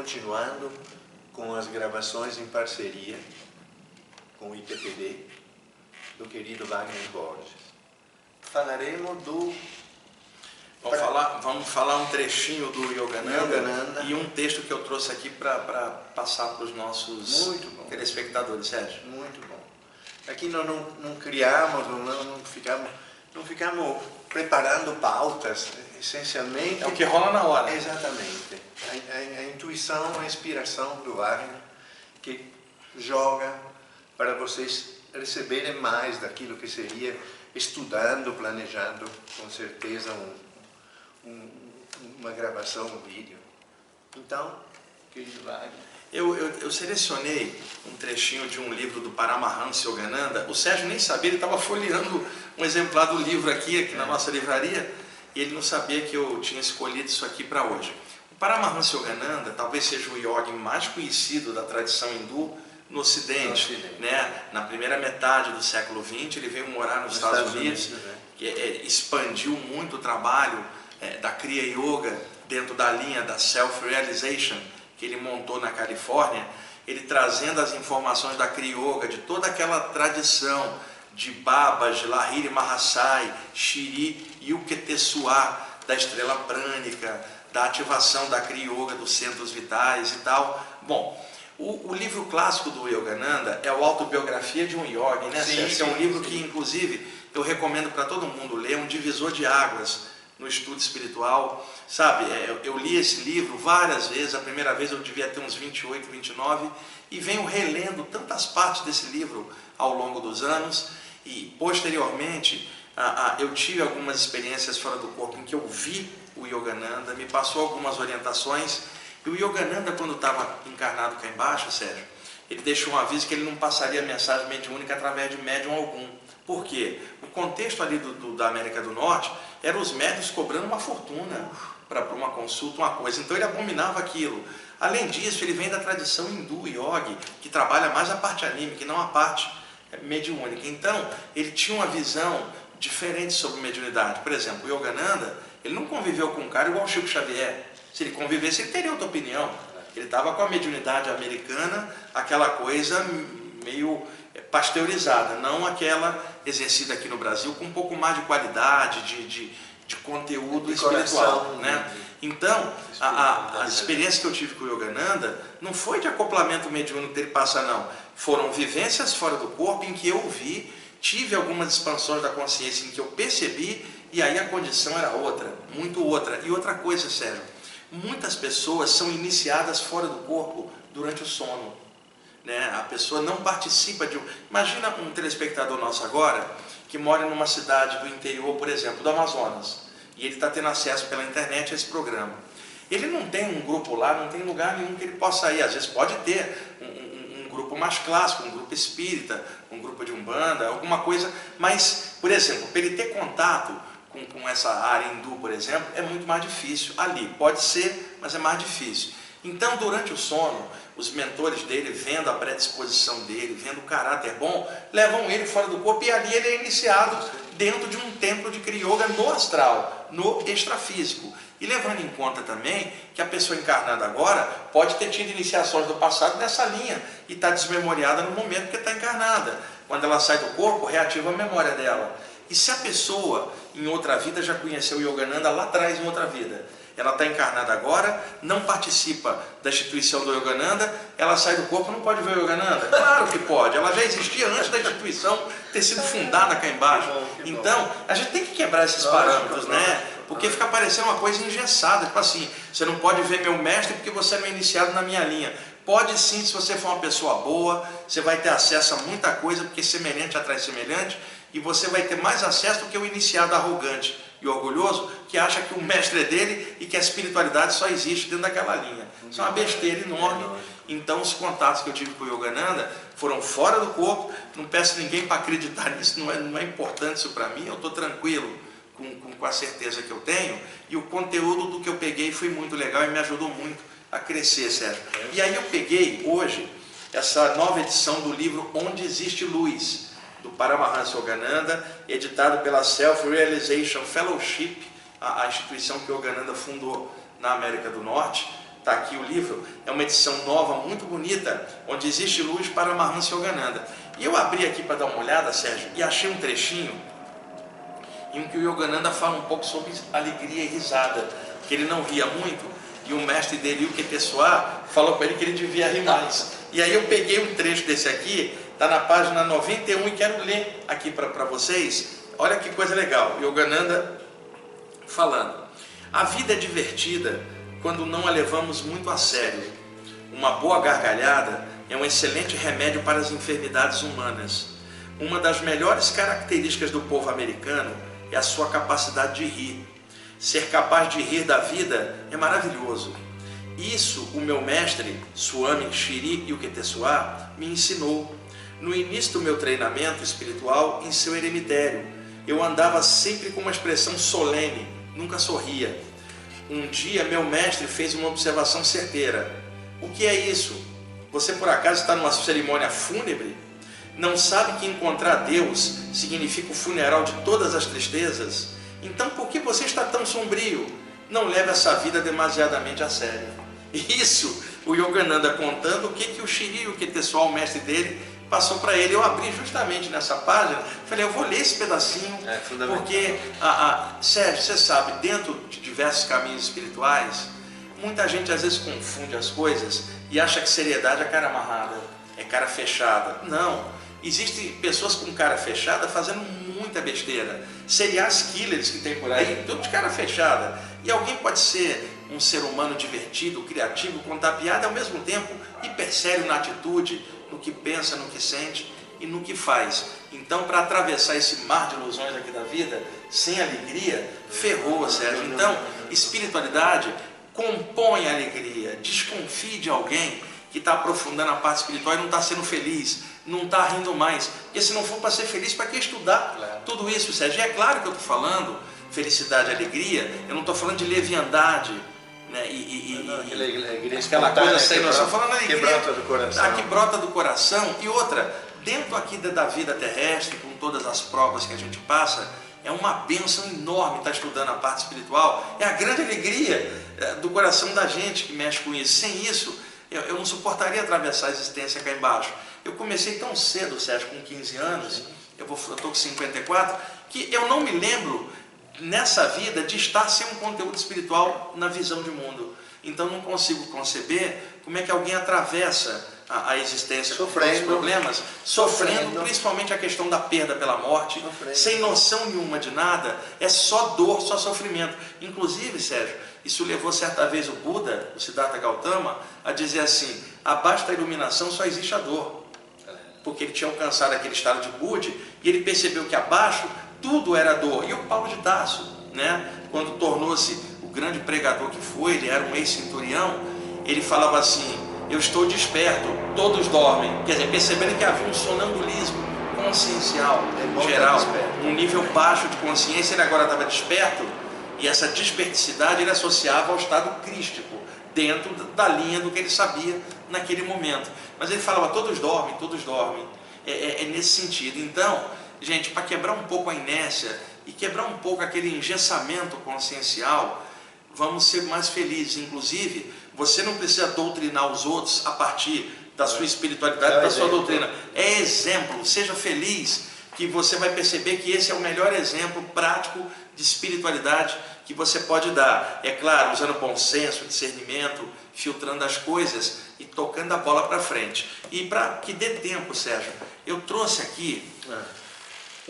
continuando com as gravações em parceria com o IPPD do querido Wagner Borges. Falaremos do Vamos, pra... falar, vamos falar um trechinho do Yogananda, Yogananda. e um texto que eu trouxe aqui para passar para os nossos telespectadores, Sérgio. Muito bom. Aqui nós não, não criamos, não, não, ficamos, não ficamos preparando pautas, essencialmente. É o que rola na hora. Exatamente. A, a, a intuição, a inspiração do Wagner, que joga para vocês receberem mais daquilo que seria estudando, planejando, com certeza, um, um, uma gravação, um vídeo. Então, querido Wagner. Eu, eu, eu, selecionei um trechinho de um livro do Paramahansa Yogananda. O Sérgio nem sabia, ele estava folheando um exemplar do livro aqui, aqui na nossa livraria, e ele não sabia que eu tinha escolhido isso aqui para hoje. O Paramahansa Yogananda talvez seja o yogi mais conhecido da tradição hindu no Ocidente. Né? Na primeira metade do século XX, ele veio morar nos, nos Estados, Estados, Unidos, Unidos né? que é, expandiu muito o trabalho é, da Kriya Yoga dentro da linha da Self-Realization que ele montou na Califórnia, ele trazendo as informações da Kriya Yoga, de toda aquela tradição de Babas, de Lahiri Mahasai, Shiri e Uketesua, da estrela prânica, da ativação da Kriya Yoga dos centros vitais e tal. Bom, o, o, livro clássico do Yogananda é o Autobiografia de um Yogi, né? Sim, sim, é um livro que, inclusive, eu recomendo para todo mundo ler, um divisor de águas no estudo espiritual. Sabe, é, eu li esse livro várias vezes, a primeira vez eu devia ter uns 28, 29, e venho relendo tantas partes desse livro ao longo dos anos, e posteriormente eu tive algumas experiências fora do corpo em que eu vi o Yogananda, me passou algumas orientações, e o Yogananda, quando estava encarnado cá embaixo, Sérgio, ele deixou um aviso que ele não passaria mensagem mediúnica através de médium algum. Por quê? O contexto ali do, do, da América do Norte eram os médicos cobrando uma fortuna para uma consulta, uma coisa. Então ele abominava aquilo. Além disso, ele vem da tradição hindu, yogi, que trabalha mais a parte anímica e não a parte mediúnica. Então, ele tinha uma visão diferente sobre mediunidade. Por exemplo, o Yogananda, ele não conviveu com um cara igual o Chico Xavier. Se ele convivesse, ele teria outra opinião. Ele estava com a mediunidade americana, aquela coisa meio pasteurizada, não aquela exercida aqui no Brasil com um pouco mais de qualidade, de, de, de conteúdo de espiritual. Coração, né? Então, a, a, as experiências que eu tive com o Yogananda não foi de acoplamento mediúnico dele passar, não. Foram vivências fora do corpo em que eu vi, tive algumas expansões da consciência em que eu percebi e aí a condição era outra, muito outra. E outra coisa, Sérgio, muitas pessoas são iniciadas fora do corpo durante o sono. Né? A pessoa não participa de. Imagina um telespectador nosso agora que mora numa cidade do interior, por exemplo, do Amazonas, e ele está tendo acesso pela internet a esse programa. Ele não tem um grupo lá, não tem lugar nenhum que ele possa ir. Às vezes pode ter um, um, um grupo mais clássico, um grupo espírita, um grupo de umbanda, alguma coisa. Mas, por exemplo, para ele ter contato com, com essa área hindu, por exemplo, é muito mais difícil. Ali pode ser, mas é mais difícil. Então, durante o sono, os mentores dele, vendo a predisposição dele, vendo o caráter bom, levam ele fora do corpo e ali ele é iniciado dentro de um templo de Kriyoga no astral, no extrafísico. E levando em conta também que a pessoa encarnada agora pode ter tido iniciações do passado nessa linha e está desmemoriada no momento que está encarnada. Quando ela sai do corpo, reativa a memória dela. E se a pessoa em outra vida já conheceu o Yogananda lá atrás em outra vida, ela está encarnada agora, não participa da instituição do Yogananda, ela sai do corpo, não pode ver o Yogananda? Claro que pode, ela já existia antes da instituição ter sido fundada cá embaixo. Então, a gente tem que quebrar esses parâmetros, né? Porque fica parecendo uma coisa engessada, tipo assim, você não pode ver meu mestre porque você não é iniciado na minha linha. Pode sim, se você for uma pessoa boa, você vai ter acesso a muita coisa, porque semelhante atrai semelhante, e você vai ter mais acesso do que o iniciado arrogante e orgulhoso que acha que o mestre é dele e que a espiritualidade só existe dentro daquela linha. Isso é uma besteira enorme. Então, os contatos que eu tive com o Yogananda foram fora do corpo. Não peço ninguém para acreditar nisso, não é, não é importante isso para mim. Eu estou tranquilo com, com, com a certeza que eu tenho. E o conteúdo do que eu peguei foi muito legal e me ajudou muito a crescer, Sérgio. E aí eu peguei hoje essa nova edição do livro Onde Existe Luz do Paramahansa Yogananda, editado pela Self-Realization Fellowship, a, a, instituição que Yogananda fundou na América do Norte, Está aqui o livro, é uma edição nova, muito bonita, onde existe luz para Mahansa Yogananda. E eu abri aqui para dar uma olhada, Sérgio, e achei um trechinho em que o Yogananda fala um pouco sobre alegria e risada, que ele não ria muito, e o mestre dele, o Ketessuá, falou para ele que ele devia rir mais. E aí eu peguei um trecho desse aqui, está na página 91 e quero ler aqui para vocês. Olha que coisa legal, Yogananda falando. A vida é divertida quando não a levamos muito a sério. Uma boa gargalhada é um excelente remédio para as enfermidades humanas. Uma das melhores características do povo americano é a sua capacidade de rir. Ser capaz de rir da vida é maravilhoso. Isso o meu mestre, Swami Shiri Yuketeswar, me ensinou. No início do meu treinamento espiritual em seu eremitério, eu andava sempre com uma expressão solene, nunca sorria. Um dia meu mestre fez uma observação certeira. O que é isso? Você por acaso está numa cerimônia fúnebre? Não sabe que encontrar Deus significa o funeral de todas as tristezas? Então por que você está tão sombrio? Não leve essa vida demasiadamente a sério. Isso, o Yogananda contando o que, que o Shiri, o que pessoal, o mestre dele, passou para ele. Eu abri justamente nessa página, falei, eu vou ler esse pedacinho, é, porque, a, a, Sérgio, você sabe, dentro de diversos caminhos espirituais, muita gente às vezes confunde as coisas e acha que seriedade é cara amarrada, é cara fechada. Não. Existem pessoas com cara fechada fazendo muita besteira. Serial killers que tem por aí, tudo de cara fechada. E alguém pode ser um ser humano divertido, criativo, contar piada, ao mesmo tempo hiper sério na atitude, no que pensa, no que sente e no que faz. Então, para atravessar esse mar de ilusões aqui da vida, sem alegria, ferrou, Sérgio. Então, espiritualidade compõe a alegria. Desconfie de alguém que está aprofundando a parte espiritual e não está sendo feliz não está rindo mais. Porque se não for para ser feliz, para que estudar claro. tudo isso, Sérgio? E é claro que eu estou falando felicidade, alegria, eu não estou falando de leviandade. Né? E, e, não, aquela, aquela coisa sem noção, falando alegria que brota do coração. A que brota do coração. E outra, dentro aqui da vida terrestre, com todas as provas que a gente passa, é uma bênção enorme estar estudando a parte espiritual. É a grande alegria é, do coração da gente que mexe com isso. Sem isso, eu, eu não suportaria atravessar a existência cá embaixo. Eu comecei tão cedo, Sérgio, com 15 anos, eu estou com 54, que eu não me lembro nessa vida de estar sem um conteúdo espiritual na visão de mundo. Então não consigo conceber como é que alguém atravessa a, a existência sofrendo, com problemas, sofrendo, sofrendo, principalmente a questão da perda pela morte, sofrendo. sem noção nenhuma de nada, é só dor, só sofrimento. Inclusive, Sérgio, isso levou certa vez o Buda, o Siddhartha Gautama, a dizer assim: abaixo da iluminação só existe a dor porque ele tinha alcançado aquele estado de Budi, e ele percebeu que abaixo tudo era dor. E o Paulo de Tarso, né, quando tornou-se o grande pregador que foi, ele era um ex-centurião, ele falava assim: Eu estou desperto, todos dormem. Quer dizer, percebendo que havia um sonambulismo consciencial é geral, um nível baixo de consciência, ele agora estava desperto, e essa desperticidade ele associava ao estado crístico, dentro da linha do que ele sabia naquele momento. Mas ele falava, todos dormem, todos dormem. É, é, é nesse sentido. Então, gente, para quebrar um pouco a inércia e quebrar um pouco aquele engessamento consciencial, vamos ser mais felizes. Inclusive, você não precisa doutrinar os outros a partir da sua espiritualidade, é da sua doutrina. É exemplo, seja feliz, que você vai perceber que esse é o melhor exemplo prático de espiritualidade que você pode dar. É claro, usando bom senso, discernimento, filtrando as coisas e tocando a bola para frente. E para que dê tempo, Sérgio, eu trouxe aqui é.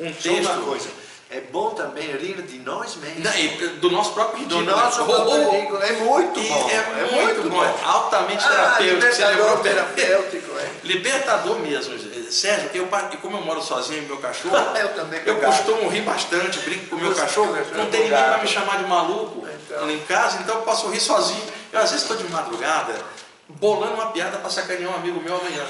Um texto. Só uma coisa. É bom também rir de nós mesmos. Não, do nosso próprio ridículo. Do nosso próprio ridículo. É muito bom. É, é muito, muito bom. bom. Altamente ah, terapêutico. Libertador terapêutico. É. Libertador mesmo. Sérgio, eu, como eu moro sozinho e meu cachorro, eu, também eu costumo rir bastante, brinco com o meu cachorro. Não tem ninguém para me chamar de maluco então. em casa, então eu posso rir sozinho. Eu às vezes estou de madrugada bolando uma piada para sacanear um amigo meu amanhã.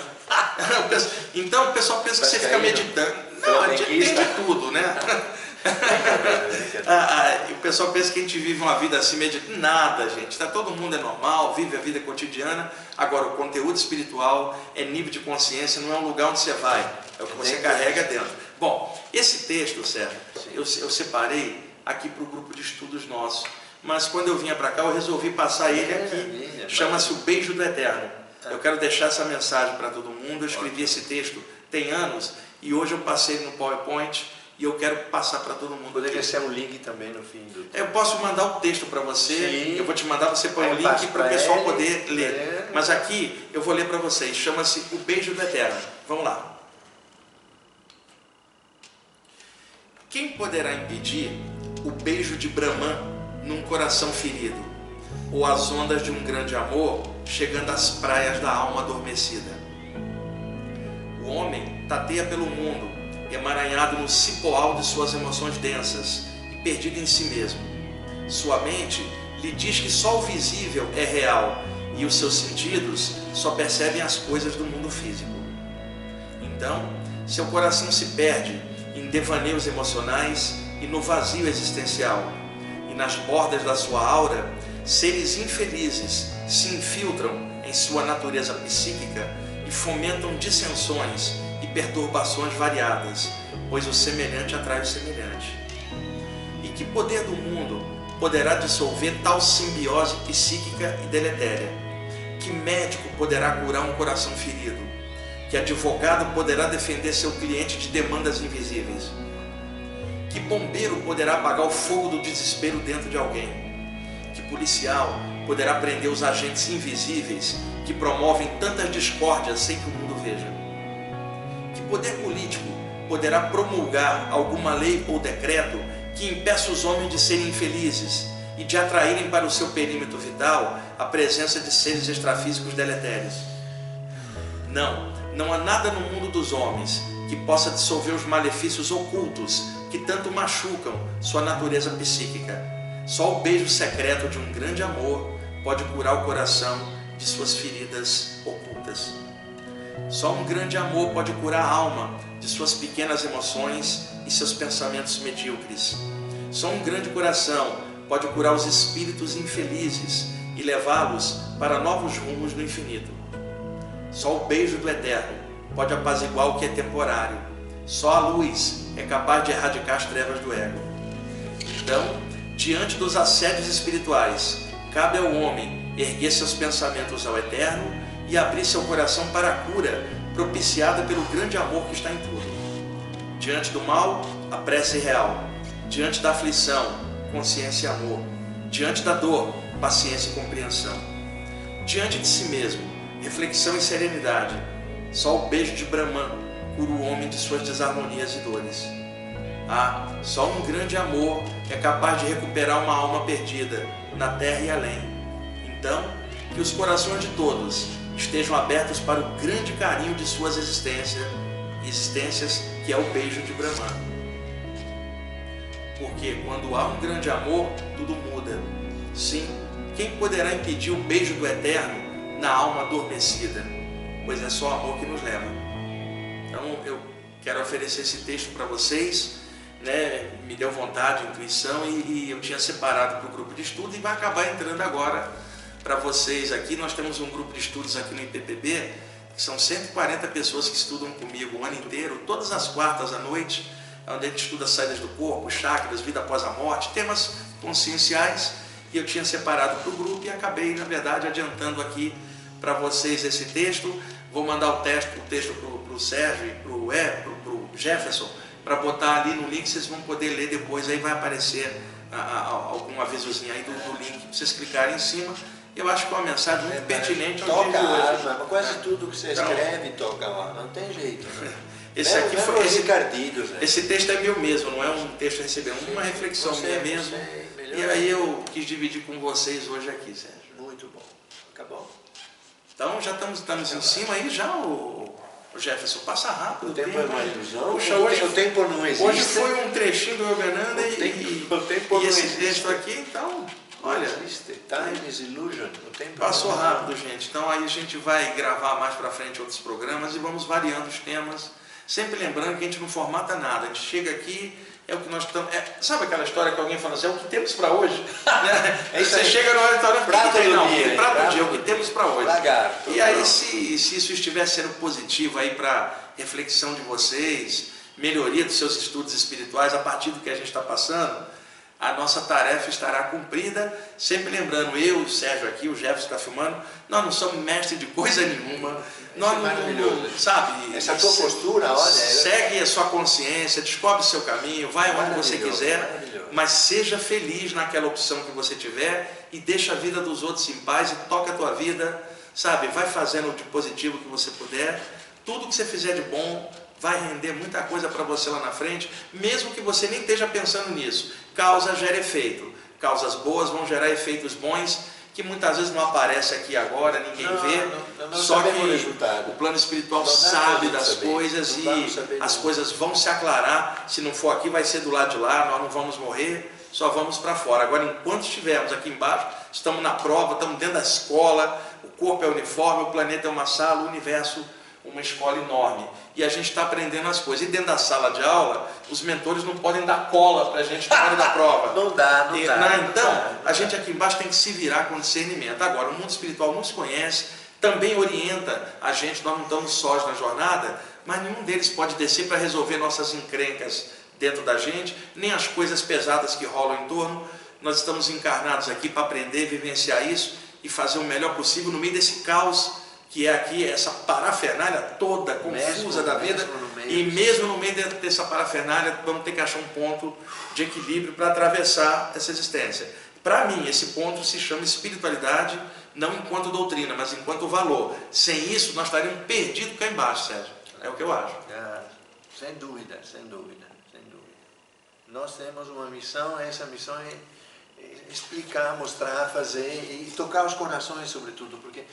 então o pessoal pensa que você fica meditando. Não, a gente tem de tudo, né? ah, ah, o pessoal pensa que a gente vive uma vida assim, meditando. Nada, gente. Tá, todo mundo é normal, vive a vida cotidiana. Agora, o conteúdo espiritual é nível de consciência, não é um lugar onde você vai, é o que você carrega dentro. Bom, esse texto, Sérgio, eu, eu separei aqui para o grupo de estudos nosso. Mas quando eu vinha para cá eu resolvi passar ele aqui. Chama-se O Beijo do Eterno. Eu quero deixar essa mensagem para todo mundo. Eu escrevi esse texto tem anos e hoje eu passei no PowerPoint e eu quero passar para todo mundo. Poderia ser um link também no fim do. Eu posso mandar o texto para você. Sim. Eu vou te mandar você põe o link para o pessoal ele, poder ler. É. Mas aqui eu vou ler para vocês. Chama-se O Beijo do Eterno. Vamos lá. Quem poderá impedir o beijo de Brahman num coração ferido, ou as ondas de um grande amor chegando às praias da alma adormecida? O homem tateia pelo mundo, emaranhado no cipoal de suas emoções densas e perdido em si mesmo. Sua mente lhe diz que só o visível é real e os seus sentidos só percebem as coisas do mundo físico. Então, seu coração se perde em devaneios emocionais e no vazio existencial. Nas bordas da sua aura, seres infelizes se infiltram em sua natureza psíquica e fomentam dissensões e perturbações variadas, pois o semelhante atrai o semelhante. E que poder do mundo poderá dissolver tal simbiose psíquica e deletéria? Que médico poderá curar um coração ferido? Que advogado poderá defender seu cliente de demandas invisíveis? Que bombeiro poderá apagar o fogo do desespero dentro de alguém? Que policial poderá prender os agentes invisíveis que promovem tantas discórdias sem que o mundo veja? Que poder político poderá promulgar alguma lei ou decreto que impeça os homens de serem infelizes e de atraírem para o seu perímetro vital a presença de seres extrafísicos deletérios? Não, não há nada no mundo dos homens que possa dissolver os malefícios ocultos que tanto machucam sua natureza psíquica. Só o beijo secreto de um grande amor pode curar o coração de suas feridas ocultas. Só um grande amor pode curar a alma de suas pequenas emoções e seus pensamentos medíocres. Só um grande coração pode curar os espíritos infelizes e levá-los para novos rumos no infinito. Só o beijo do Eterno pode apaziguar o que é temporário. Só a luz é capaz de erradicar as trevas do ego. Então, diante dos assédios espirituais, cabe ao homem erguer seus pensamentos ao Eterno e abrir seu coração para a cura propiciada pelo grande amor que está em tudo. Diante do mal, a prece real. Diante da aflição, consciência e amor. Diante da dor, paciência e compreensão. Diante de si mesmo, reflexão e serenidade. Só o beijo de Brahman cura o homem de suas desarmonias e dores. Ah, só um grande amor é capaz de recuperar uma alma perdida na terra e além. Então, que os corações de todos estejam abertos para o grande carinho de suas existências, existências que é o beijo de Brahman. Porque quando há um grande amor, tudo muda. Sim, quem poderá impedir o beijo do eterno na alma adormecida, pois é só amor que nos leva. Então eu quero oferecer esse texto para vocês, né? me deu vontade, intuição e, e eu tinha separado para o grupo de estudo e vai acabar entrando agora para vocês aqui. Nós temos um grupo de estudos aqui no IPPB, que são 140 pessoas que estudam comigo o ano inteiro, todas as quartas à noite, onde a gente estuda saídas do corpo, chakras, vida após a morte, temas conscienciais, e eu tinha separado para o grupo e acabei, na verdade, adiantando aqui para vocês esse texto. Vou mandar o texto, o texto para o Sérgio, para o para o Jefferson, para botar ali no link, vocês vão poder ler depois, aí vai aparecer a, a, algum avisozinho aí do, do link, para vocês clicarem em cima. Eu acho que é uma mensagem muito é, pertinente toca de hoje. quase tudo que você então, escreve toca lá, não tem jeito. Né? Esse aqui foi esse, né? esse texto é meu mesmo, não é um texto recebido, é uma reflexão você, minha mesmo. Você, e aí eu quis dividir com vocês hoje aqui, Sérgio. Muito bom. Acabou. Então já estamos, estamos em cima aí, já o, o Jefferson passa rápido. O tempo, tempo é uma ilusão. Puxa, hoje, o tempo não existe. Hoje foi um trechinho do Yogananda e, tempo, o tempo e esse existe. texto aqui, então, olha. Time is illusion. O tempo passou rápido, gente. Então aí a gente vai gravar mais para frente outros programas e vamos variando os temas. Sempre lembrando que a gente não formata nada. A gente chega aqui é o que nós estamos. É, sabe aquela história que alguém fala assim, é o que temos para hoje? né? é Você chega no restaurante, prato tem? Não, dia, prato, prato do dia, é o que temos para hoje. E aí, se, se isso estiver sendo positivo aí para reflexão de vocês, melhoria dos seus estudos espirituais a partir do que a gente está passando, a nossa tarefa estará cumprida. Sempre lembrando, eu, o Sérgio aqui, o Jefferson está filmando, nós não somos mestres de coisa nenhuma. Nós é não, sabe? Essa tua postura, olha. Segue a sua consciência, descobre o seu caminho, vai onde você quiser, mas seja feliz naquela opção que você tiver e deixa a vida dos outros em paz e toca a tua vida, sabe? Vai fazendo o de positivo que você puder. Tudo que você fizer de bom, vai render muita coisa para você lá na frente, mesmo que você nem esteja pensando nisso. Causa gera efeito. Causas boas vão gerar efeitos bons que muitas vezes não aparece aqui agora, ninguém não, vê. Não, não, só que o, o plano espiritual sabe das saber. coisas e as coisas vão se aclarar. Se não for aqui, vai ser do lado de lá, nós não vamos morrer, só vamos para fora. Agora, enquanto estivermos aqui embaixo, estamos na prova, estamos dentro da escola, o corpo é uniforme, o planeta é uma sala, o universo uma escola enorme. E a gente está aprendendo as coisas. E dentro da sala de aula, os mentores não podem dar cola para a gente na hora da prova. Não dá, não e, dá. Não, não então, dá, a gente aqui embaixo tem que se virar com discernimento. Agora, o mundo espiritual não se conhece, também orienta a gente, nós não estamos sós na jornada, mas nenhum deles pode descer para resolver nossas encrencas dentro da gente, nem as coisas pesadas que rolam em torno. Nós estamos encarnados aqui para aprender, vivenciar isso e fazer o melhor possível no meio desse caos que é aqui essa parafernália toda confusa mesmo, da vida, mesmo e mesmo no meio dessa parafernália, vamos ter que achar um ponto de equilíbrio para atravessar essa existência. Para mim, esse ponto se chama espiritualidade, não enquanto doutrina, mas enquanto valor. Sem isso, nós estaríamos perdidos cá embaixo, Sérgio. É o que eu acho. É, sem dúvida, sem dúvida, sem dúvida. Nós temos uma missão, essa missão é explicar, mostrar, fazer e tocar os corações, sobretudo, porque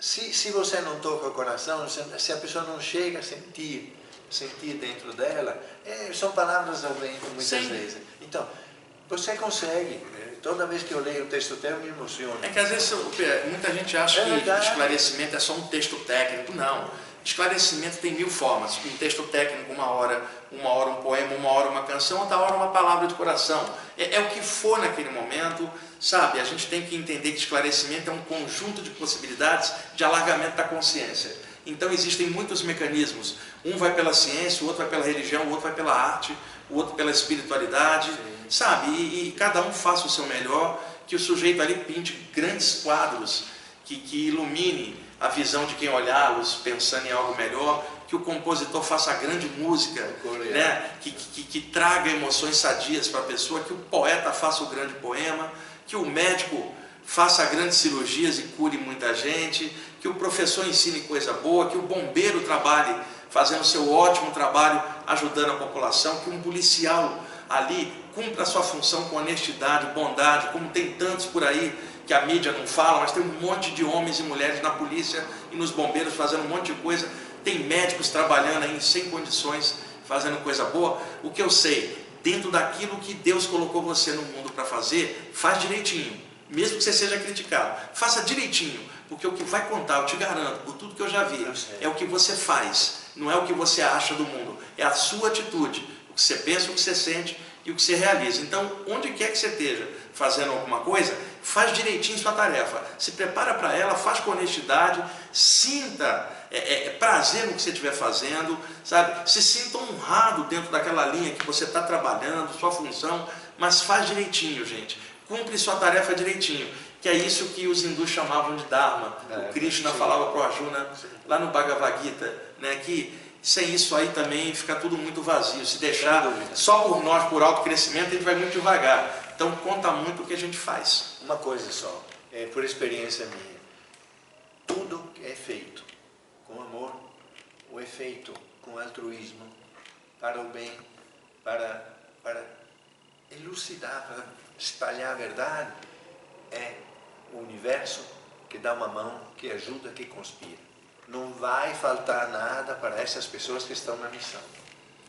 se, se você não toca o coração, se, a pessoa não chega a sentir, sentir dentro dela, é, são palavras ao vento muitas Sim. vezes. Então, você consegue. Toda vez que eu leio o texto eu me emociono. É que às vezes muita gente acha É que esclarecimento é só um texto técnico. Não. Esclarecimento tem mil formas. Um texto técnico, uma hora, uma hora um poema, uma hora uma canção, outra hora uma palavra de coração. É, é o que for naquele momento, sabe? A gente tem que entender que esclarecimento é um conjunto de possibilidades de alargamento da consciência. Então existem muitos mecanismos. Um vai pela ciência, o outro vai pela religião, o outro vai pela arte, o outro pela espiritualidade, sabe? E, e cada um faça o seu melhor, que o sujeito ali pinte grandes quadros que, que ilumine a visão de quem olhá-los pensando em algo melhor, que o compositor faça grande música, né? que, que, que traga emoções sadias para a pessoa, que o poeta faça o grande poema, que o médico faça grandes cirurgias e cure muita gente, que o professor ensine coisa boa, que o bombeiro trabalhe fazendo seu ótimo trabalho ajudando a população, que um policial ali cumpra a sua função com honestidade, bondade, como tem tantos por aí que a mídia não fala, mas tem um monte de homens e mulheres na polícia e nos bombeiros fazendo um monte de coisa, tem médicos trabalhando aí sem condições, fazendo coisa boa. O que eu sei, dentro daquilo que Deus colocou você no mundo para fazer, faz direitinho, mesmo que você seja criticado, faça direitinho, porque o que vai contar, eu te garanto, por tudo que eu já vi, é o que você faz, não é o que você acha do mundo, é a sua atitude, o que você pensa, o que você sente e o que você realiza. Então, onde quer que você esteja fazendo alguma coisa, faz direitinho sua tarefa, se prepara para ela, faz com honestidade, sinta é, é, prazer no que você estiver fazendo, sabe? Se sinta honrado dentro daquela linha que você está trabalhando, sua função, mas faz direitinho, gente. Cumpre sua tarefa direitinho, que é isso que os hindus chamavam de Dharma. É, o Krishna sim. falava para o Arjuna, lá no Bhagavad Gita, né, que sem isso aí também fica tudo muito vazio. Se deixar só por nós, por autocrescimento, a gente vai muito devagar. Então conta muito o que a gente faz. Uma coisa só, é por experiência minha. Tudo que é feito com amor, ou é feito com altruísmo, para o bem, para, para elucidar, para espalhar a verdade, é o universo que dá uma mão, que ajuda, que conspira. Não vai faltar nada para essas pessoas que estão na missão.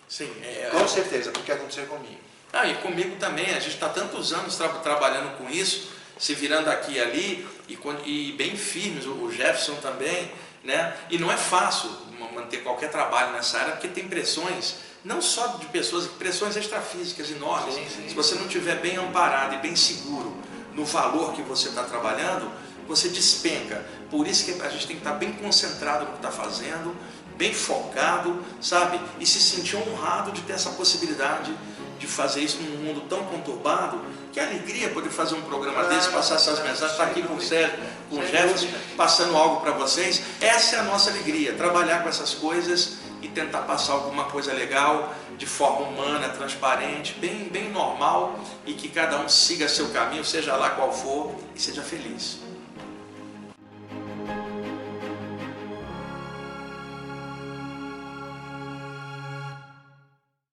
Sim, é, Com certeza, porque aconteceu comigo. Ah, e comigo também, a gente está tantos anos tra trabalhando com isso, se virando aqui e ali, e, e bem firmes, o Jefferson também, né? E não é fácil ma- manter qualquer trabalho nessa área, porque tem pressões, não só de pessoas, pressões extrafísicas enormes. Sim, sim. Se você não estiver bem amparado e bem seguro no valor que você está trabalhando, você despenca. Por isso que a gente tem que estar bem concentrado no que está fazendo, bem focado, sabe? E se sentir honrado de ter essa possibilidade de fazer isso num mundo tão conturbado. Que alegria poder fazer um programa desse, passar essas mensagens, estar aqui com o Sérgio, com o Jefferson, passando algo para vocês. Essa é a nossa alegria, trabalhar com essas coisas e tentar passar alguma coisa legal, de forma humana, transparente, bem, bem normal e que cada um siga seu caminho, seja lá qual for, e seja feliz.